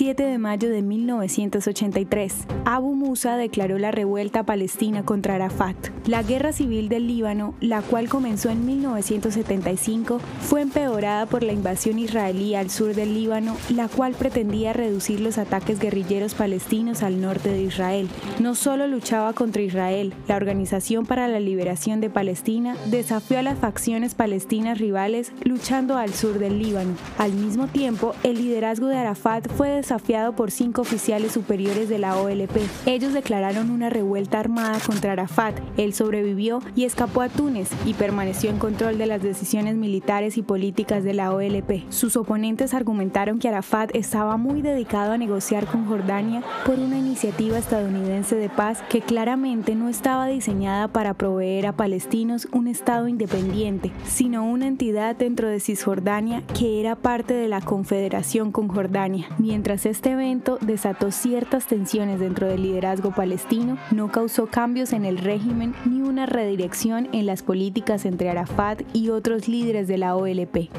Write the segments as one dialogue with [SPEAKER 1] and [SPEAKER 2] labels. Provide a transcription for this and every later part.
[SPEAKER 1] 7 de mayo de 1983, Abu Musa declaró la revuelta palestina contra Arafat. La guerra civil del Líbano, la cual comenzó en 1975, fue empeorada por la invasión israelí al sur del Líbano, la cual pretendía reducir los ataques guerrilleros palestinos al norte de Israel. No solo luchaba contra Israel, la Organización para la Liberación de Palestina desafió a las facciones palestinas rivales luchando al sur del Líbano. Al mismo tiempo, el liderazgo de Arafat fue desafiado por cinco oficiales superiores de la OLP. Ellos declararon una revuelta armada contra Arafat. Él sobrevivió y escapó a Túnez y permaneció en control de las decisiones militares y políticas de la OLP. Sus oponentes argumentaron que Arafat estaba muy dedicado a negociar con Jordania por una iniciativa estadounidense de paz que claramente no estaba diseñada para proveer a palestinos un Estado independiente, sino una entidad dentro de Cisjordania que era parte de la Confederación con Jordania. Mientras este evento desató ciertas tensiones dentro del liderazgo palestino, no causó cambios en el régimen ni una redirección en las políticas entre Arafat y otros líderes de la OLP.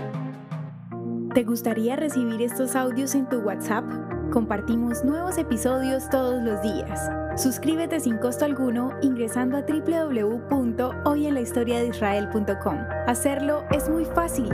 [SPEAKER 1] ¿Te gustaría recibir estos audios en tu WhatsApp? Compartimos nuevos episodios todos los días. Suscríbete sin costo alguno ingresando a www.hoyenlahistoriadeisrael.com. Hacerlo es muy fácil.